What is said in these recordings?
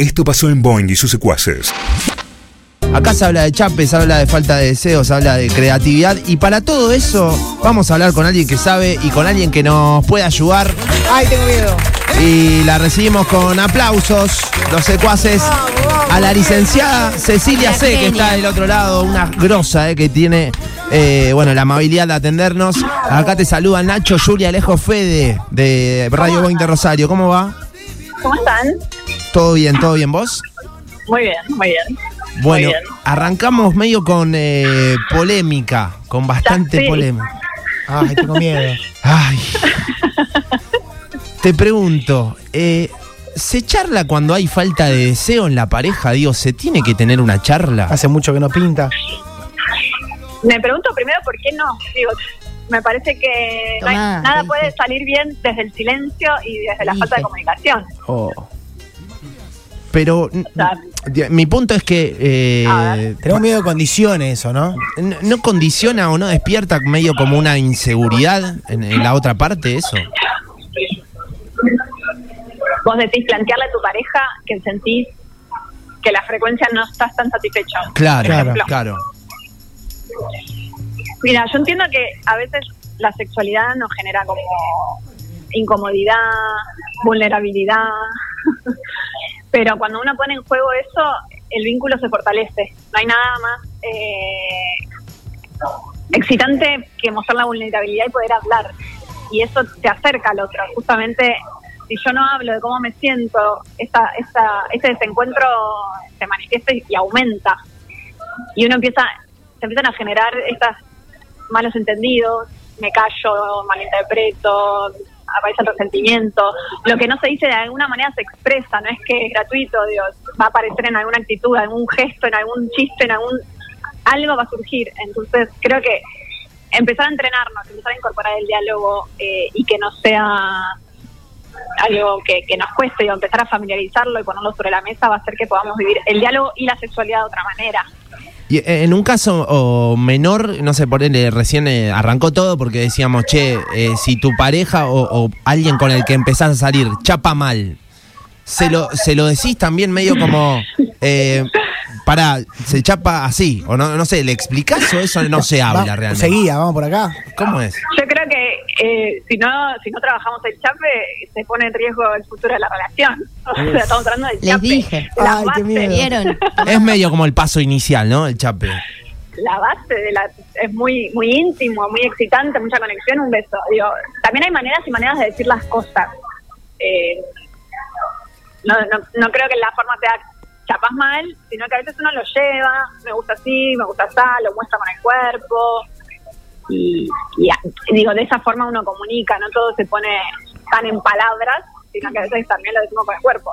Esto pasó en Boing y sus secuaces. Acá se habla de chape, se habla de falta de deseos, se habla de creatividad. Y para todo eso, vamos a hablar con alguien que sabe y con alguien que nos puede ayudar. Ay, tengo miedo. Y la recibimos con aplausos, los secuaces, a la licenciada Cecilia C, que está del otro lado, una grosa eh, que tiene eh, bueno, la amabilidad de atendernos. Acá te saluda Nacho, Julia, Alejo, Fede de Radio Boing de Rosario. ¿Cómo va? ¿Cómo están? ¿Todo bien? ¿Todo bien vos? Muy bien, muy bien. Bueno, Muy bien. arrancamos medio con eh, polémica, con bastante Sí. polémica. Ay, tengo miedo. Ay. Te pregunto, eh, ¿se charla cuando hay falta de deseo en la pareja? Digo, ¿se tiene que tener una charla? Hace mucho que no pinta. Me pregunto primero por qué no. Digo, me parece que no hay- Tomá, nada ¿qué puede salir bien desde el silencio y desde la falta de comunicación. Oh. Pero mi punto es que eh. Tenemos miedo de condiciones eso, ¿no? no condiciona o no despierta medio como una inseguridad en, en la otra parte eso. Vos decís plantearle a tu pareja que sentís que la frecuencia no estás tan satisfecha. Claro, Claro. claro. claro. Mira, yo entiendo que a veces la sexualidad nos genera como incomodidad, vulnerabilidad, pero cuando uno pone en juego eso, el vínculo se fortalece. No hay nada más eh, excitante que mostrar la vulnerabilidad y poder hablar. Y eso te acerca al otro. Justamente, si yo no hablo de cómo me siento, esta, esta, este desencuentro se manifiesta y aumenta. Y uno empieza, se empiezan a generar estos malos entendidos, me callo, malinterpreto, aparece el resentimiento. Lo que no se dice de alguna manera se expresa, no es que es gratuito, Dios, va a aparecer en alguna actitud, en algún gesto, en algún chiste, en algún... Algo va a surgir. Entonces, creo que empezar a entrenarnos, empezar a incorporar el diálogo eh, y que no sea algo que, que nos cueste, digo, empezar a familiarizarlo y ponerlo sobre la mesa va a hacer que podamos vivir el diálogo y la sexualidad de otra manera. Y eh, en un caso o menor, no sé, por él recién eh, arrancó todo porque decíamos, che, eh, si tu pareja o, o alguien con el que empezás a salir chapa mal, se lo, se lo decís también medio como, eh, pará, se chapa así, o no, no sé, ¿le explicás o eso no se habla Va- realmente? Seguía, vamos por acá. ¿Cómo es? Yo creo que eh, si no si no trabajamos el chape, se pone en riesgo el futuro de la relación. O sea, estamos hablando del Les chape. dije. La Ay, qué base, miedo. ¿Vieron? Es medio como el paso inicial, ¿no? El chape. la base de la es muy muy íntimo, muy excitante, mucha conexión, un beso. Digo, también hay maneras y maneras de decir las cosas. Eh, no, no, no creo que la forma sea chapas mal, sino que a veces uno lo lleva, me gusta así, me gusta así, lo muestra con el cuerpo. Y, digo, de esa forma uno comunica, no todo se pone tan en palabras, sino que a veces también lo decimos con el cuerpo.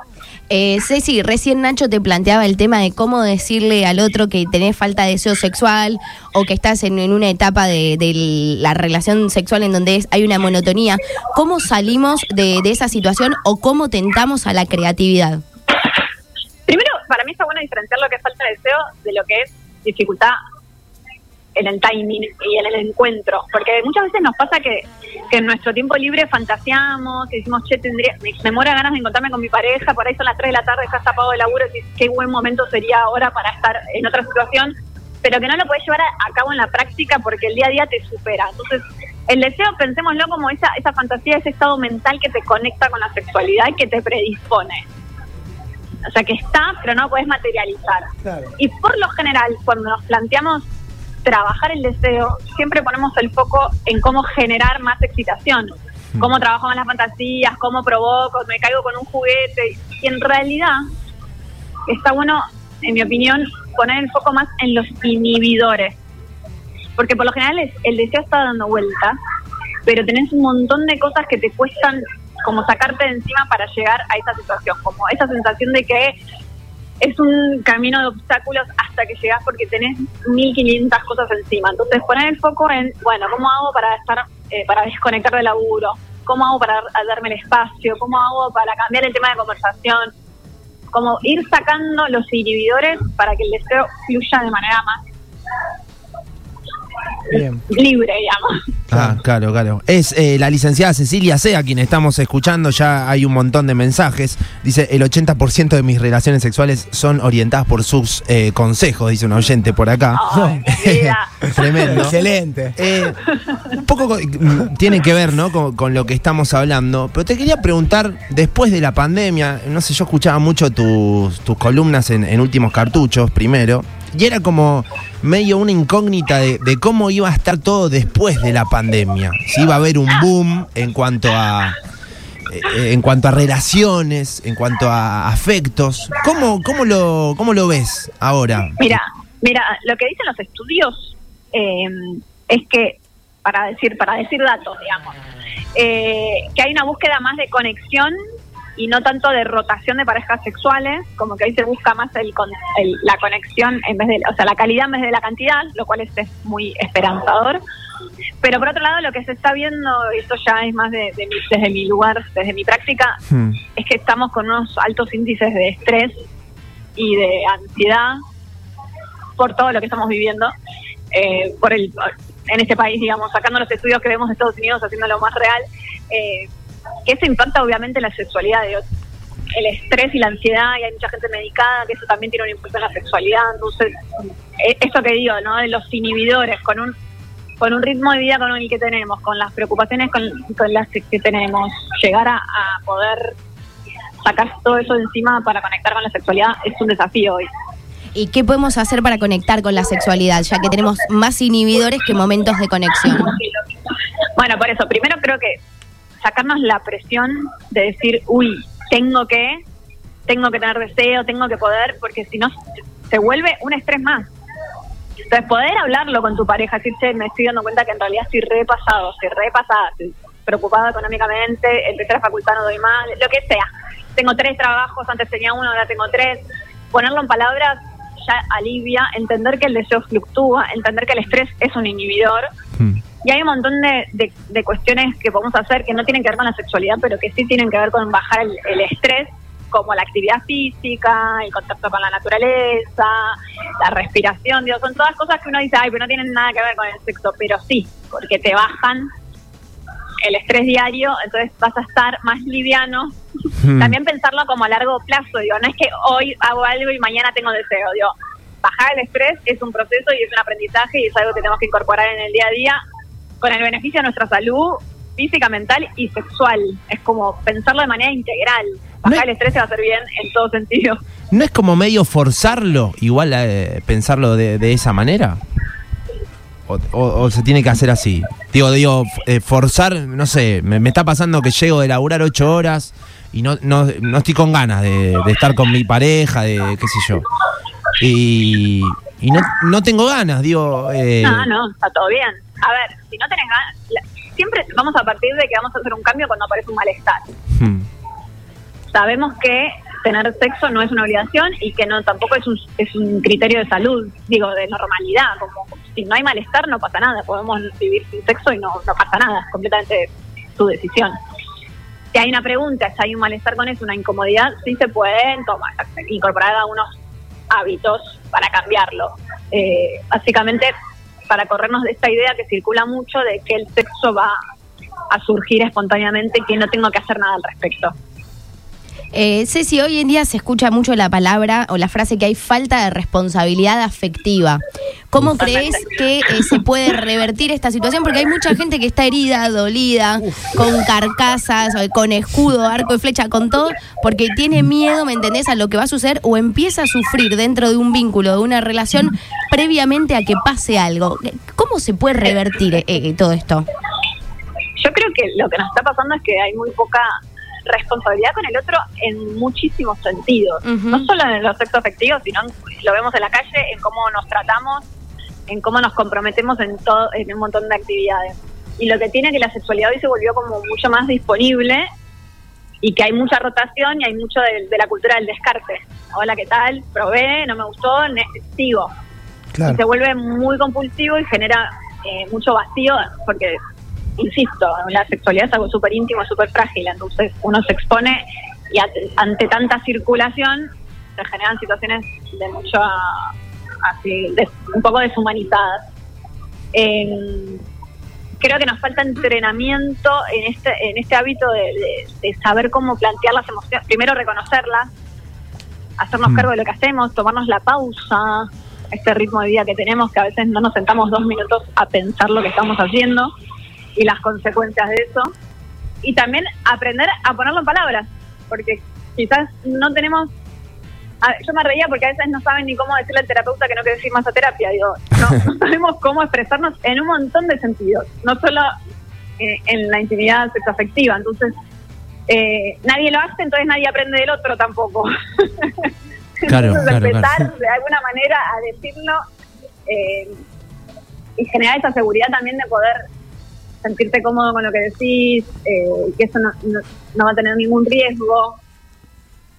Eh, Ceci, recién Nacho te planteaba el tema de cómo decirle al otro que tenés falta de deseo sexual o que estás en, en una etapa de, de la relación sexual en donde es- hay una monotonía. ¿Cómo salimos de, de esa situación o cómo tentamos a la creatividad? Primero, para mí está bueno diferenciar lo que es falta de deseo de lo que es dificultad en el timing y en el encuentro. Porque muchas veces nos pasa que, que en nuestro tiempo libre fantaseamos, que decimos, che, tendría, me, me muero ganas de encontrarme con mi pareja, por ahí son las 3 de la tarde, estás tapado de laburo, y qué buen momento sería ahora para estar en otra situación, pero que no lo puedes llevar a, a cabo en la práctica porque el día a día te supera. Entonces, el deseo, pensémoslo como esa, esa fantasía, ese estado mental que te conecta con la sexualidad y que te predispone. O sea, que está, pero no lo puedes materializar. Claro. Y por lo general, cuando nos planteamos trabajar el deseo, siempre ponemos el foco en cómo generar más excitación. Cómo trabajo más las fantasías, cómo provoco, me caigo con un juguete. Y en realidad, está bueno, en mi opinión, poner el foco más en los inhibidores. Porque por lo general es- el deseo está dando vuelta, pero tenés un montón de cosas que te cuestan como sacarte de encima para llegar a esa situación, como esa sensación de que es un camino de obstáculos hasta que llegas porque tenés 1500 cosas encima. Entonces poner el foco en, bueno, ¿cómo hago para estar, eh, para desconectar del laburo? ¿Cómo hago para darme el espacio? ¿Cómo hago para cambiar el tema de conversación? Como ir sacando los inhibidores para que el deseo fluya de manera más Bien. libre, digamos. Ah, claro, claro. Es eh, la licenciada Cecilia Sea quien estamos escuchando, ya hay un montón de mensajes. Dice, el 80% de mis relaciones sexuales son orientadas por sus eh, consejos, dice un oyente por acá. Ay. Tremendo. Excelente. Eh, un poco co- mm, tiene que ver, ¿no? Con, con lo que estamos hablando. Pero te quería preguntar, después de la pandemia, no sé, yo escuchaba mucho tus, tus columnas en, en últimos cartuchos, primero. Y era como medio una incógnita de, de cómo iba a estar todo después de la pandemia. Si iba a haber un boom en cuanto a. eh, En cuanto a relaciones, en cuanto a afectos, ¿cómo, cómo, lo, cómo lo ves ahora? Mira, mira, lo que dicen los estudios eh, es que, para decir, para decir datos, digamos, eh, que hay una búsqueda más de conexión y no tanto de rotación de parejas sexuales, como que ahí se busca más el, el- la conexión en vez de, o sea, la calidad en vez de la cantidad, lo cual es, es muy esperanzador. Pero por otro lado, lo que se está viendo, y esto ya es más de, de mi- desde mi lugar, desde mi práctica, Hmm. es que estamos con unos altos índices de estrés y de ansiedad por todo lo que estamos viviendo eh, por el en este país, digamos, sacando los estudios que vemos de Estados Unidos, haciéndolo más real, eh, que eso impacta obviamente la sexualidad, de, el estrés y la ansiedad, y hay mucha gente medicada, que eso también tiene un impacto en la sexualidad, entonces, eh, eso que digo, ¿no? De los inhibidores, con un con un ritmo de vida con el que tenemos, con las preocupaciones con, con las que, que tenemos, llegar a, a poder sacar todo eso de encima para conectar con la sexualidad es un desafío hoy. ¿Y qué podemos hacer para conectar con la sexualidad, ya que tenemos más inhibidores que momentos de conexión? Bueno, por eso, primero creo que sacarnos la presión de decir, uy, tengo que, tengo que tener deseo, tengo que poder, porque si no, se vuelve un estrés más. Entonces, poder hablarlo con tu pareja, decir, che, me estoy dando cuenta que en realidad estoy repasado, estoy repasada, estoy preocupado económicamente, empecé la facultad, no doy mal, lo que sea. Tengo tres trabajos, antes tenía uno, ahora tengo tres. Ponerlo en palabras ya alivia, entender que el deseo fluctúa, entender que el estrés es un inhibidor. Hmm. Y hay un montón de, de- de cuestiones que podemos hacer que no tienen que ver con la sexualidad, pero que sí tienen que ver con bajar el, el estrés, como la actividad física, el contacto con la naturaleza, la respiración. Digo, son todas cosas que uno dice, ay, pero no tienen nada que ver con el sexo, pero sí, porque te bajan el estrés diario, entonces vas a estar más liviano. Hmm. También pensarlo como a largo plazo, digo, no es que hoy hago algo y mañana tengo deseo, digo, bajar el estrés es un proceso y es un aprendizaje y es algo que tenemos que incorporar en el día a día con el beneficio de nuestra salud física, mental y sexual. Es como pensarlo de manera integral. Bajar No- el estrés se va a hacer bien en todo sentido. ¿No es como medio forzarlo, igual eh, pensarlo de, de esa manera? O, o- o se tiene que hacer así? Digo, digo, eh, forzar, no sé, me, me está pasando que llego de laburar ocho horas y no, no, no estoy con ganas de, de estar con mi pareja, de qué sé yo. Y, y no, no tengo ganas, digo... eh, No, no, está todo bien. A ver, si no tenés ganas, siempre vamos a partir de que vamos a hacer un cambio cuando aparece un malestar. hmm, sabemos que tener sexo no es una obligación y que no tampoco es un, es un criterio de salud, digo, de normalidad. Como si no hay malestar, no pasa nada. Podemos vivir sin sexo y no, no pasa nada. Es completamente su decisión. Si hay una pregunta, si hay un malestar con eso, una incomodidad, sí se pueden tomar, incorporar algunos hábitos para cambiarlo. Eh, básicamente, para corrernos de esta idea que circula mucho de que el sexo va a surgir espontáneamente y que no tengo que hacer nada al respecto. Eh, Ceci, hoy en día se escucha mucho la palabra o la frase que hay falta de responsabilidad afectiva. ¿Cómo crees que eh, se puede revertir esta situación? Porque hay mucha gente que está herida, dolida, con carcasas, o con escudo, arco y flecha, con todo, porque tiene miedo, ¿me entendés?, a lo que va a suceder o empieza a sufrir dentro de un vínculo, de una relación, previamente a que pase algo. ¿Cómo se puede revertir eh, eh, todo esto? Yo creo que lo que nos está pasando es que hay muy poca responsabilidad con el otro en muchísimos sentidos. No solo en los sexos afectivos, sino en- lo vemos en la calle, en cómo nos tratamos, en cómo nos comprometemos en todo, en un montón de actividades. Y lo que tiene que la sexualidad hoy se volvió como mucho más disponible y que hay mucha rotación y hay mucho de, de la cultura del descarte. Hola, ¿qué tal? Probé, no me gustó, ne- sigo y se vuelve muy compulsivo y genera eh, mucho vacío porque, insisto, la sexualidad es algo súper íntimo, súper frágil, entonces uno se expone y ante, tanta circulación se generan situaciones de mucho, así, de- un poco deshumanizadas. Eh, creo que nos falta entrenamiento en este, en este hábito de, de- de saber cómo plantear las emociones, primero reconocerlas, hacernos Mm. cargo de lo que hacemos, tomarnos la pausa, este ritmo de vida que tenemos, que a veces no nos sentamos dos minutos a pensar lo que estamos haciendo y las consecuencias de eso. Y también aprender a ponerlo en palabras, porque quizás no tenemos... a- yo me reía porque a veces no saben ni cómo decirle al terapeuta que no quiere decir más a terapia. Digo, no, no sabemos cómo expresarnos en un montón de sentidos, no solo eh, en la intimidad sexoafectiva. Entonces, eh, nadie lo hace, entonces nadie aprende del otro tampoco. Claro, Entonces, claro, empezar claro. de alguna manera a decirlo eh, y generar esa seguridad también de poder sentirte cómodo con lo que decís, eh, que eso no, va a tener ningún riesgo,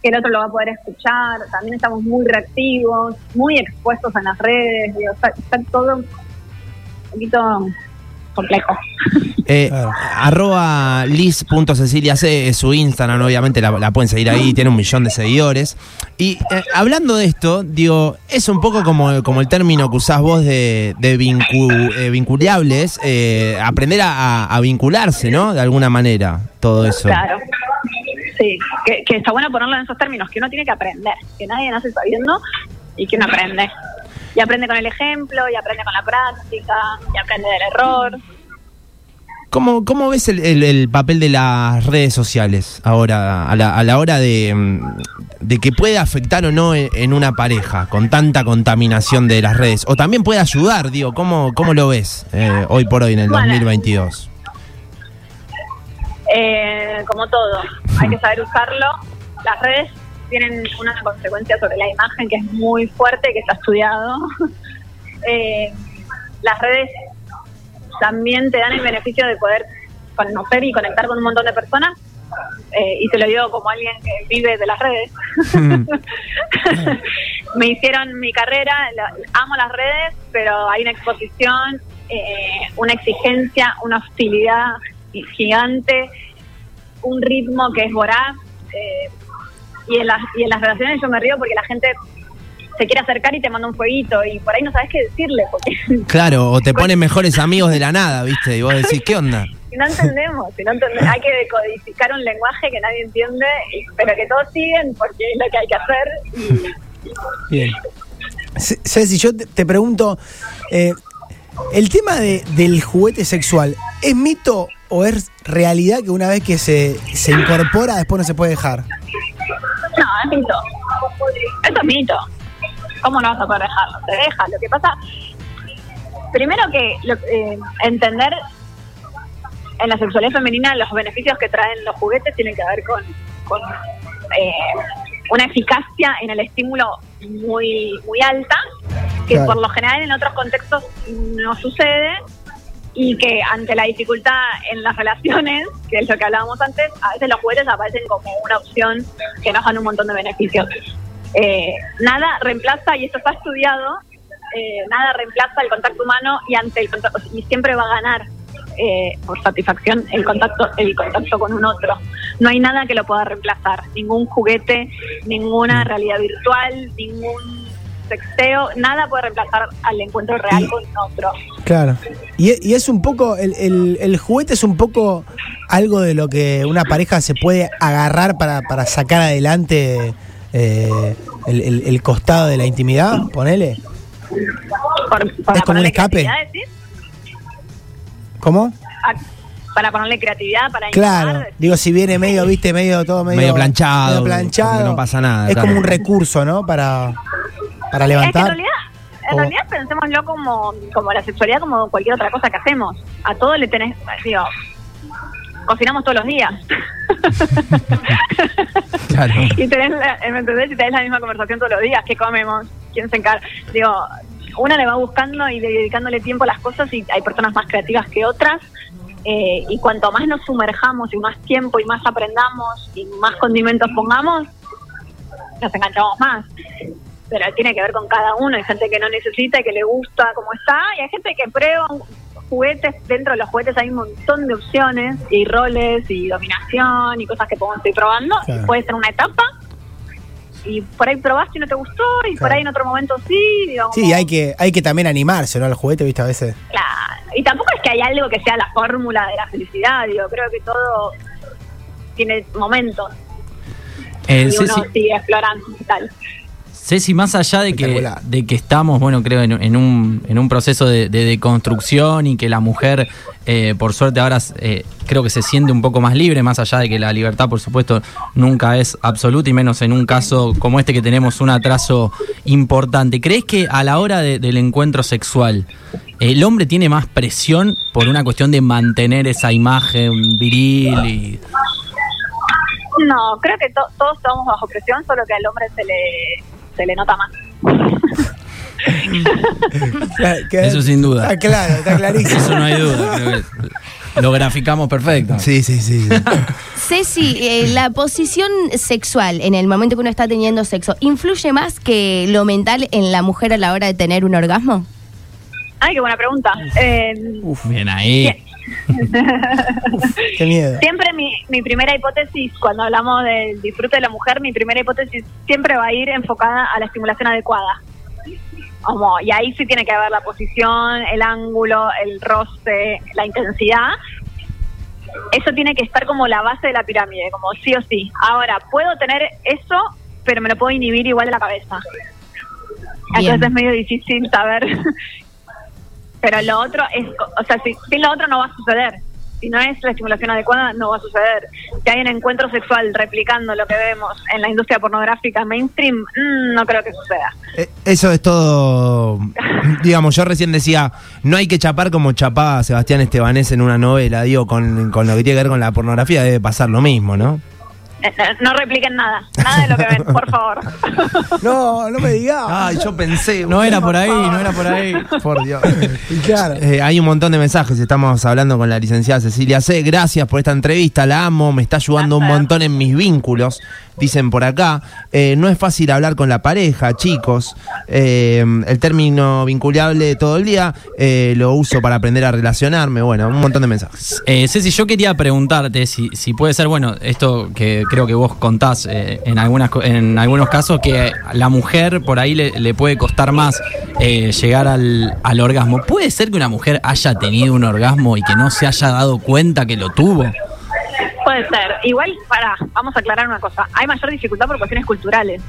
que el otro lo va a poder escuchar. También estamos muy reactivos, muy expuestos en las redes, digo, está todo un poquito complejo. Eh, Claro. Arroba liz.ceciliac es su Instagram, obviamente la, la pueden seguir ahí, tiene un millón de seguidores. Y eh, hablando de esto, digo, es un poco como, como el término que usás vos de, de vincu- eh, vinculables, eh, aprender a, a- a vincularse, ¿no? De alguna manera, todo eso. Claro. Sí, que, que está bueno ponerlo en esos términos, que uno tiene que aprender, que nadie nace sabiendo y que uno aprende. Y aprende con el ejemplo, y aprende con la práctica, y aprende del error. ¿Cómo, cómo ves el, el- el papel de las redes sociales ahora, a la, a la hora de, de que puede afectar o no en, en una pareja con tanta contaminación de las redes? O también puede ayudar, digo, ¿cómo, cómo lo ves eh, hoy por hoy en el Bueno. 2022? Eh, como todo, hay que saber usarlo. Las redes tienen una consecuencia sobre la imagen que es muy fuerte, que está estudiado. Eh, las redes también te dan el beneficio de poder conocer y conectar con un montón de personas. Eh, y te lo digo como alguien que vive de las redes. Me hicieron mi carrera, amo las redes, pero hay una exposición, eh, una exigencia, una hostilidad gigante, un ritmo que es voraz. eh, y, en las, y en las relaciones yo me río porque la gente se quiere acercar y te manda un fueguito y por ahí no sabes qué decirle porque Claro, o te ponen mejores amigos de la nada, ¿viste? Y vos decís, ¿qué onda? si no entendemos, si no entendemos, hay que decodificar un lenguaje que nadie entiende, pero que todos siguen porque es lo que hay que hacer. Y, Bien. Ce- Ceci, yo te, te pregunto, eh, ¿el tema de- del juguete sexual es mito o es realidad que una vez que se, se incorpora después no se puede dejar? No, es mito. Eso es mito. ¿Cómo no vas a poder dejarlo? Se deja. Lo que pasa, primero que lo- eh, entender en la sexualidad femenina los beneficios que traen los juguetes tienen que ver con, con, eh, una eficacia en el estímulo muy, muy alta, que Claro. por lo general en otros contextos no sucede y que ante la dificultad en las relaciones, que es lo que hablábamos antes, a veces los juguetes aparecen como una opción que nos dan un montón de beneficios. Eh, nada reemplaza, y esto está estudiado, eh, nada reemplaza el contacto humano y ante el y siempre va a ganar eh, por satisfacción el contacto, el contacto con un otro. No hay nada que lo pueda reemplazar, ningún juguete, ninguna realidad virtual, ningún sexteo, nada puede reemplazar al encuentro real Y- con otro. Claro. Y, e- y es un poco, el, el- el juguete es un poco algo de lo que una pareja se puede agarrar para, para sacar adelante eh, el, el- el costado de la intimidad, ponele. Por- ¿Es como un escape? ¿Cómo? Ah, Para ponerle creatividad, para Claro, innovar, digo, si viene medio, viste, medio todo medio, Medio planchado, medio planchado, que no pasa nada, Es claro. como un recurso, ¿no? Para, para Es que en levantar. realidad, en O- realidad pensémoslo como, como la sexualidad, como cualquier otra cosa que hacemos. A todo le tenés, digo, cocinamos todos los días. Claro. y tenés, ¿me entendés? Y tenés la misma conversación todos los días. ¿Qué comemos? ¿Quién se encarga? Digo, una le va buscando y dedicándole tiempo a las cosas y hay personas más creativas que otras. eh, y cuanto más nos sumerjamos y más tiempo y más aprendamos y más condimentos pongamos, nos enganchamos más. Pero tiene que ver con cada uno. Hay gente que no necesita y que le gusta como está. Y hay gente que prueba juguetes. Dentro de los juguetes hay un montón de opciones y roles y dominación y cosas que podemos ir probando. Claro. Y puede ser una etapa. Y por ahí probaste y no te gustó. Y por ahí en otro momento sí. Digo, Sí, hay que, hay que también animarse, ¿no? Al juguete, viste, a veces. Claro. y tampoco es que hay algo que sea la fórmula de la felicidad, digo, creo que todo tiene momentos Eh, y uno sigue explorando y tal. Ceci, más allá de que, de que estamos, bueno, creo, en, en un, en un proceso de, de deconstrucción y que la mujer, eh, por suerte, ahora eh, creo que se siente un poco más libre, más allá de que la libertad, por supuesto, nunca es absoluta y menos en un caso como este que tenemos un atraso importante. ¿Crees que a la hora de- del encuentro sexual, el hombre tiene más presión por una cuestión de mantener esa imagen viril y... No, creo que to- todos estamos bajo presión, solo que al hombre se le, se le nota más. Eso sin duda. Está claro, está clarísimo. Eso no hay duda, creo que lo graficamos perfecto. Sí, sí, sí. Ceci, eh, la posición sexual en el momento que uno está teniendo sexo, ¿influye más que lo mental en la mujer a la hora de tener un orgasmo? Ay, qué buena pregunta. Eh, Bien ahí. Qué miedo. siempre mi, mi primera hipótesis, cuando hablamos del disfrute de la mujer, mi primera hipótesis siempre va a ir enfocada a la estimulación adecuada. Como, y ahí sí tiene que haber la posición, el ángulo, el roce, la intensidad. Eso tiene que estar como la base de la pirámide, como sí o sí. Ahora, puedo tener eso, pero me lo puedo inhibir igual de la cabeza. Bien. Entonces es medio difícil saber. Pero lo otro es, o sea, si, sin lo otro no va a suceder. Si no es la estimulación adecuada, no va a suceder. Si hay un encuentro sexual replicando lo que vemos en la industria pornográfica mainstream, mm, no creo que suceda. Eh, Eso es todo. Digamos, yo recién decía, no hay que chapar como chapaba Sebastián Estebanés en una novela. Digo, con, con lo que tiene que ver con la pornografía debe pasar lo mismo, ¿no? Eh, eh, No repliquen nada, nada de lo que ven, por favor. No, no me digas. Ay, yo pensé. No era por ahí, no era por ahí. Por Dios. Claro. Eh, hay un montón de mensajes. Estamos hablando con la licenciada Cecilia C. Gracias por esta entrevista. La amo. Me está ayudando un montón en mis vínculos. Dicen por acá. Eh, no es fácil hablar con la pareja, chicos. Eh, el término vinculable todo el día eh, lo uso para aprender a relacionarme. Bueno, un montón de mensajes. Eh, Ceci, yo quería preguntarte si, si puede ser, bueno, esto que creo que vos contás eh, en, algunas, en algunos casos, que la mujer por ahí le, le puede costar más llegar al, al orgasmo. ¿Puede ser que una mujer haya tenido un orgasmo y que no se haya dado cuenta que lo tuvo? Puede ser. Igual, para, vamos a aclarar una cosa. Hay mayor dificultad por cuestiones culturales.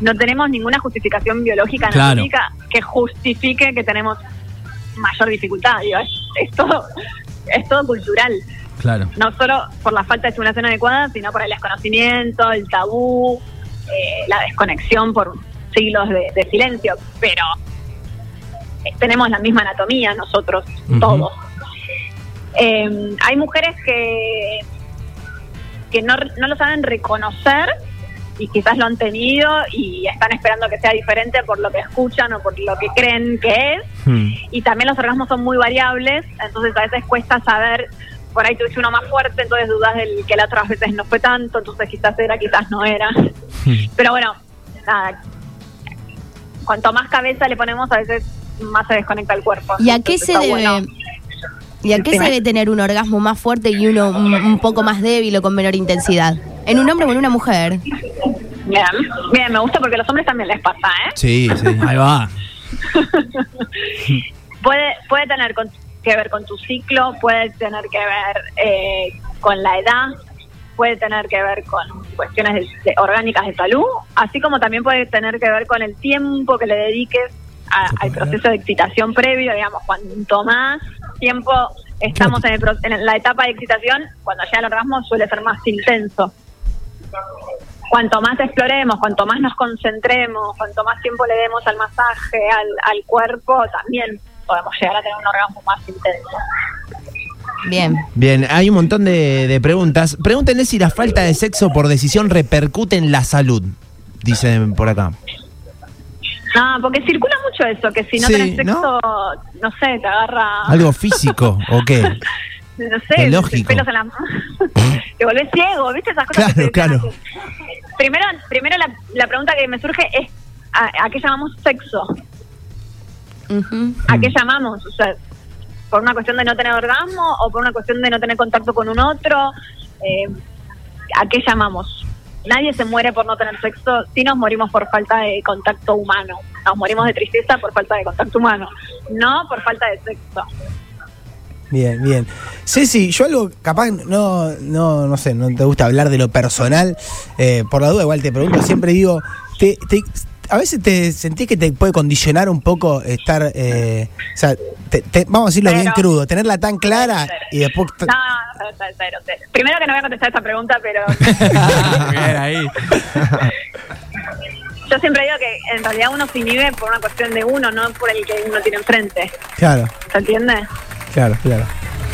No tenemos ninguna justificación biológica Claro. que justifique que tenemos mayor dificultad. Digo, es, es todo, es todo cultural. Claro. No solo por la falta de estimulación adecuada, sino por el desconocimiento, el tabú, eh, la desconexión por siglos de, de silencio. Pero eh, tenemos la misma anatomía nosotros, todos. Eh, hay mujeres que, que no, no lo saben reconocer y quizás lo han tenido y están esperando que sea diferente por lo que escuchan o por lo que creen que es. Hmm. Y también los orgasmos son muy variables, entonces a veces cuesta saber, por ahí tuviste uno más fuerte, entonces dudas del que la otras veces no fue tanto, entonces quizás era, quizás no era. Pero bueno, nada, cuanto más cabeza le ponemos, a veces más se desconecta el cuerpo. ¿Y a qué se debe? bueno. ¿Y a qué se debe tener un orgasmo más fuerte y uno un, un poco más débil o con menor intensidad? ¿En un hombre o en una mujer? Bien, bien, me gusta porque a los hombres también les pasa, ¿eh? Sí, sí. Ahí va. puede puede tener con- que ver con tu ciclo, puede tener que ver eh, con la edad, puede tener que ver con cuestiones de- de- orgánicas de salud, así como también puede tener que ver con el tiempo que le dediques a- al proceso de excitación previo, digamos, cuanto más tiempo estamos en, el pro- en la etapa de excitación, cuando llega el orgasmo suele ser más intenso. Cuanto más exploremos, cuanto más nos concentremos, cuanto más tiempo le demos al masaje, al, al cuerpo, también podemos llegar a tener un orgasmo más intenso. Bien. Bien, hay un montón de, de preguntas. Pregúntenle si la falta de sexo por decisión repercute en la salud. Dicen por acá. No, porque circula mucho eso, que si no Sí, tenés sexo, ¿no? ¿no? sé, te agarra, ¿Algo físico o qué? no sé, Qué lógico. pelos en la te volvés ciego, ¿viste esas cosas? Claro, que te- claro. Primero, primero la, la pregunta que me surge es, ¿a, a qué llamamos sexo? ¿A Mm. qué llamamos? O sea, ¿por una cuestión de no tener orgasmo o por una cuestión de no tener contacto con un otro? Eh, ¿A qué llamamos? Nadie se muere por no tener sexo, si nos morimos por falta de contacto humano. Nos morimos de tristeza por falta de contacto humano, no por falta de sexo. Bien, bien. Ceci, yo algo capaz no, no, no sé, no te gusta hablar de lo personal. eh, por la duda, igual te pregunto, siempre digo, te, te- a veces te sentís que te puede condicionar un poco estar, eh, o sea, te- te- vamos a decirlo bien crudo, tenerla tan clara y después... No, cero, cero. Primero que no voy a contestar esta pregunta, pero Bien ahí. yo siempre digo que en realidad uno se inhibe por una cuestión de uno, no por el que uno tiene enfrente. Claro, ¿Se entiende? claro, claro.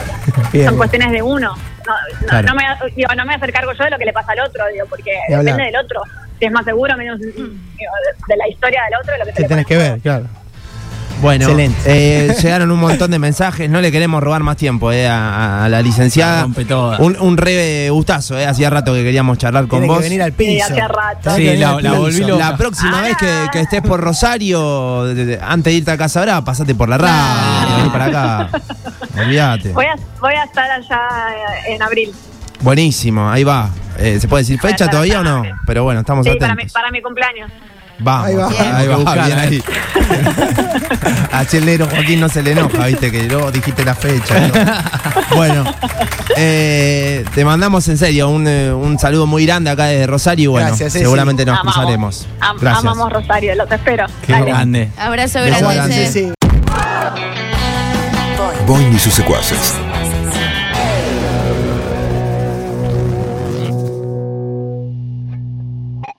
Bien, Son cuestiones de uno. No, no, Claro. no me, digo, no me voy a hacer cargo yo de lo que le pasa al otro, digo, porque depende del otro. Si es más seguro, menos digo, de, la historia del otro, de lo que Te tenés que ver, claro. Bueno, Excelente. eh, llegaron un montón de mensajes. No le queremos robar más tiempo eh, a, a la licenciada. La rompe toda. Un, un re gustazo. Eh. Hacía rato que queríamos charlar con Tiene vos. que venir al Sí, piso. hacía rato. Sí, la- al la piso. volví loca. La próxima Ah. vez que, que estés por Rosario, de- de- antes de irte a Casa Brava, pasate por la radio, vení para acá. Olvídate. Voy a, voy a estar allá en abril. Buenísimo, ahí va. Eh, ¿Se puede decir fecha todavía o no? Pero bueno, estamos Sí, para mi, atentos. para mi cumpleaños. Vamos, Ahí va. ahí va, buscar, bien eh. ahí. A Chelero Joaquín no se le enoja, viste, que luego dijiste la fecha. ¿no? Bueno, eh, te mandamos en serio un, eh, un saludo muy grande acá desde Rosario y bueno, Gracias, seguramente nos Amamos. cruzaremos. Am- Gracias. Amamos Rosario, los espero. Qué Dale. grande. Abrazo grande. Sí. Boing y sus secuaces.